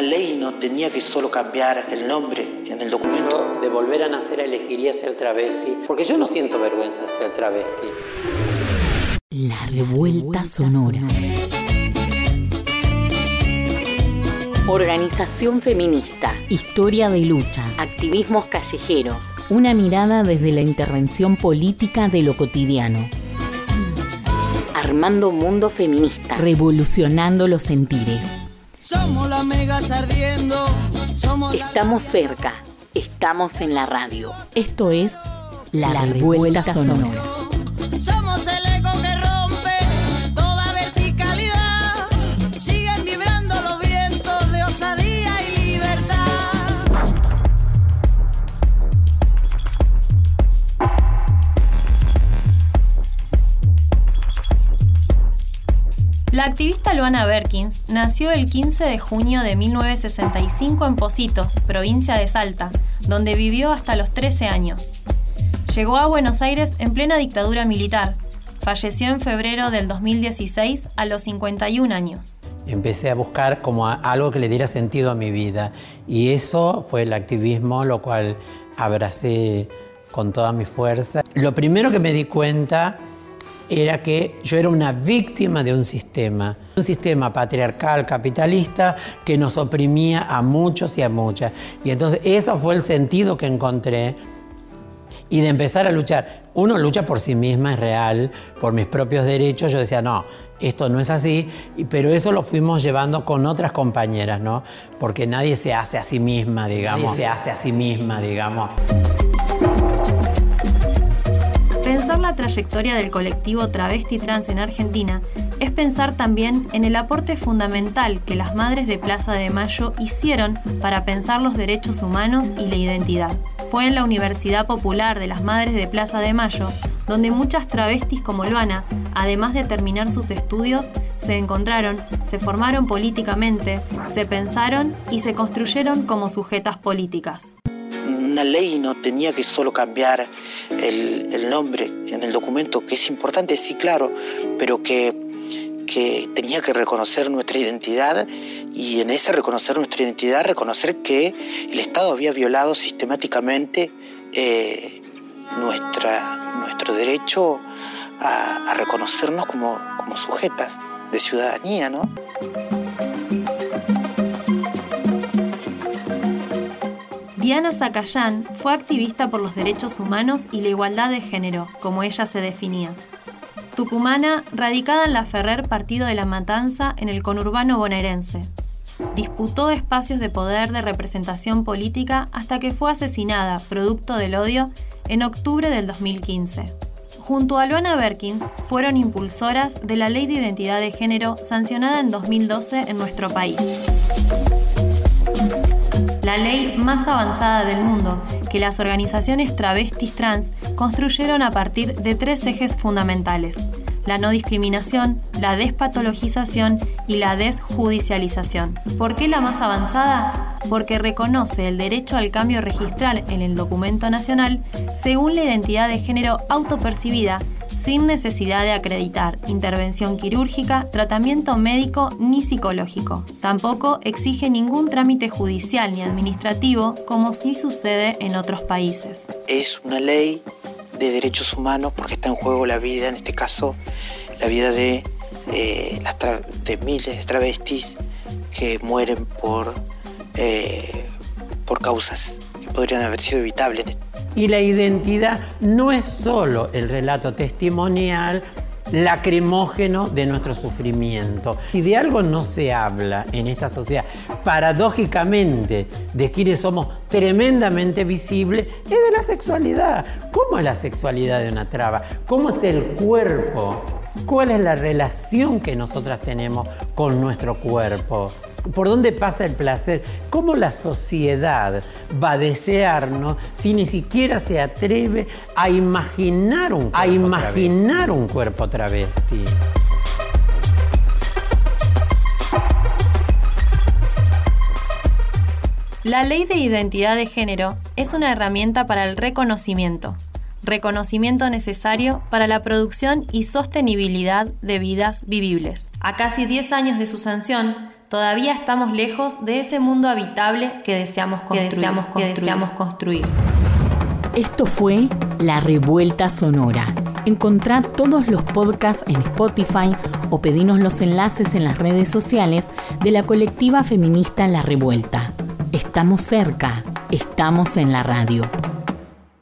una ley no tenía que solo cambiar el nombre en el documento. de volver a nacer elegiría ser travesti, porque yo no siento vergüenza de ser travesti. La revuelta sonora. Organización feminista. Historia de luchas. Activismos callejeros. Una mirada desde la intervención política de lo cotidiano. Armando mundo feminista. Revolucionando los sentires. Somos las megas ardiendo. Somos Estamos cerca. Estamos en la radio. Esto es La, revuelta, sonora. Somos el eco que La activista Luana Berkins nació el 15 de junio de 1965 en Positos, provincia de Salta, donde vivió hasta los 13 años. Llegó a Buenos Aires en plena dictadura militar. Falleció en febrero del 2016 a los 51 años. Empecé a buscar como algo que le diera sentido a mi vida y eso fue el activismo, lo cual abracé con toda mi fuerza. Lo primero que me di cuenta era que yo era una víctima de un sistema, un sistema patriarcal, capitalista, que nos oprimía a muchos y a muchas. Y entonces eso fue el sentido que encontré y de empezar a luchar. Uno lucha por sí misma, es real, por mis propios derechos. Yo decía, no, esto no es así, pero eso lo fuimos llevando con otras compañeras, ¿no? Porque nadie se hace a sí misma, digamos. Nadie se hace a sí misma, digamos. La trayectoria del colectivo travesti trans en Argentina es pensar también en el aporte fundamental que las madres de Plaza de Mayo hicieron para pensar los derechos humanos y la identidad. Fue en la Universidad Popular de las Madres de Plaza de Mayo donde muchas travestis como Luana, además de terminar sus estudios, se encontraron, se formaron políticamente, se pensaron y se construyeron como sujetas políticas. Una ley no tenía que solo cambiar el, nombre en el documento, que es importante, sí, claro, pero que, que tenía que reconocer nuestra identidad y en ese reconocer nuestra identidad, reconocer que el Estado había violado sistemáticamente eh, nuestra, nuestro derecho a, a reconocernos como, como sujetas de ciudadanía, ¿no? Diana Zacayán fue activista por los derechos humanos y la igualdad de género, como ella se definía. Tucumana, radicada en la Ferrer Partido de la Matanza en el conurbano bonaerense. Disputó espacios de poder de representación política hasta que fue asesinada, producto del odio, en octubre del 2015. Junto a Luana Berkins, fueron impulsoras de la Ley de Identidad de Género sancionada en 2012 en nuestro país la ley más avanzada del mundo, que las organizaciones travestis trans construyeron a partir de tres ejes fundamentales, la no discriminación, la despatologización y la desjudicialización. ¿Por qué la más avanzada? Porque reconoce el derecho al cambio registral en el documento nacional según la identidad de género autopercibida sin necesidad de acreditar intervención quirúrgica, tratamiento médico ni psicológico. Tampoco exige ningún trámite judicial ni administrativo como sí sucede en otros países. Es una ley de derechos humanos porque está en juego la vida, en este caso la vida de, eh, las de miles de travestis que mueren por, eh, por causas que podrían haber sido evitables. Y la identidad no es solo el relato testimonial lacrimógeno de nuestro sufrimiento. Si de algo no se habla en esta sociedad, paradójicamente, de quienes somos tremendamente visibles, es de la sexualidad. ¿Cómo es la sexualidad de una traba? ¿Cómo es el cuerpo? ¿Cuál es la relación que nosotras tenemos con nuestro cuerpo? ¿Por dónde pasa el placer? ¿Cómo la sociedad va a desearnos si ni siquiera se atreve a imaginar un cuerpo, a imaginar un cuerpo travesti? La ley de identidad de género es una herramienta para el reconocimiento, reconocimiento necesario para la producción y sostenibilidad de vidas vivibles. A casi 10 años de su sanción, todavía estamos lejos de ese mundo habitable que deseamos construir. deseamos Que deseamos construir. Esto fue La Revuelta Sonora. Encontrá todos los podcasts en Spotify o pedinos los enlaces en las redes sociales de la colectiva feminista La Revuelta. Estamos cerca, estamos en la radio.